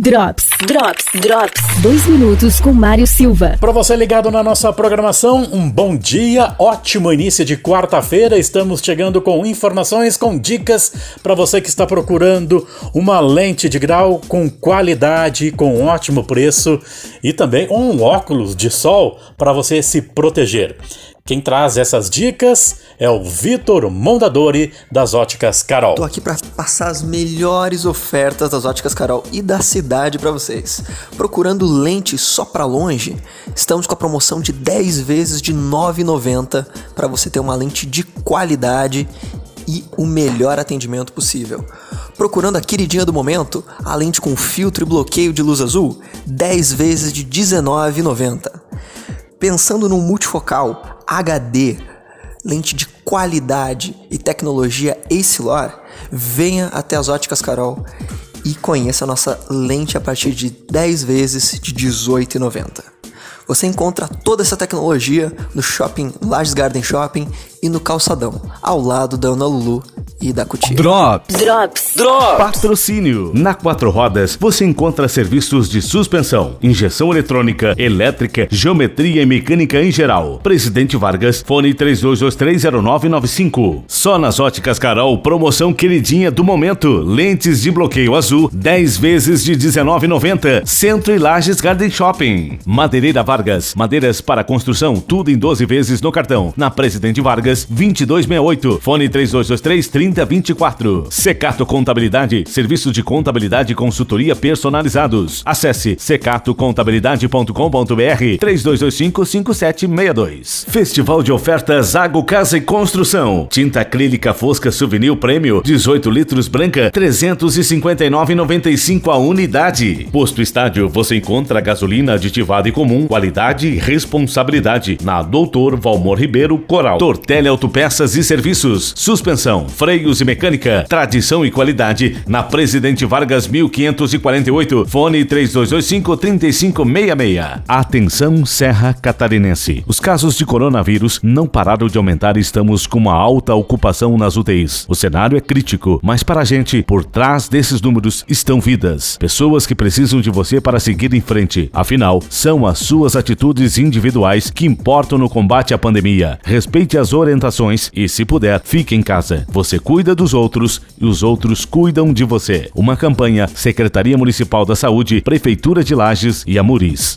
Drops, Drops, Drops. Dois minutos com Mário Silva. Para você ligado na nossa programação, um bom dia, ótimo início de quarta-feira. Estamos chegando com informações, com dicas para você que está procurando uma lente de grau com qualidade, com ótimo preço e também um óculos de sol para você se proteger. Quem traz essas dicas é o Vitor Mondadori das Óticas Carol. Tô aqui para passar as melhores ofertas das Óticas Carol e da cidade para vocês. Procurando lente só para longe, estamos com a promoção de 10 vezes de R$ 9,90 para você ter uma lente de qualidade e o melhor atendimento possível. Procurando a queridinha do momento, a lente com filtro e bloqueio de luz azul, 10 vezes de R$ 19,90. Pensando no multifocal, HD, lente de qualidade e tecnologia Acelor, venha até as óticas Carol e conheça a nossa lente a partir de 10 vezes de R$ 18,90. Você encontra toda essa tecnologia no shopping Lages Garden Shopping e no Calçadão, ao lado da Ana Lulu e da Cutia. Drops. Drops. Drops. Patrocínio. Na Quatro Rodas você encontra serviços de suspensão, injeção eletrônica, elétrica, geometria e mecânica em geral. Presidente Vargas, fone 32230995. Só nas óticas Carol, promoção queridinha do momento. Lentes de bloqueio azul, 10 vezes de 19,90. Centro e Lages Garden Shopping. Madeireira Vargas, madeiras para construção, tudo em 12 vezes no cartão. Na Presidente Vargas, 2268. Fone 3223 3024. Secato Contabilidade, serviço de contabilidade e consultoria personalizados. Acesse secatocontabilidade.com.br 3225-5762. Festival de ofertas Água Casa e Construção. Tinta acrílica fosca Souvenir Prêmio, 18 litros branca, 359,95 a unidade. Posto Estádio, você encontra gasolina aditivada e comum, qualidade e responsabilidade. Na Doutor Valmor Ribeiro Coral. Tortelli Autopeças e Serviços. Suspensão, freios e mecânica. Tradição e qualidade. Na Presidente Vargas 1548. Fone 3225-3566. Atenção Serra Catarinense. Os casos de coronavírus não pararam de aumentar e estamos com uma alta ocupação nas UTIs. O cenário é crítico, mas para a gente, por trás desses números estão vidas. Pessoas que precisam de você para seguir em frente. Afinal, são as suas atitudes individuais que importam no combate à pandemia. Respeite as orientações e, se puder, fique em casa. Você cuida dos outros e os outros cuidam de você. Uma campanha Secretaria Municipal da Saúde, Prefeitura de Lages e Amuris.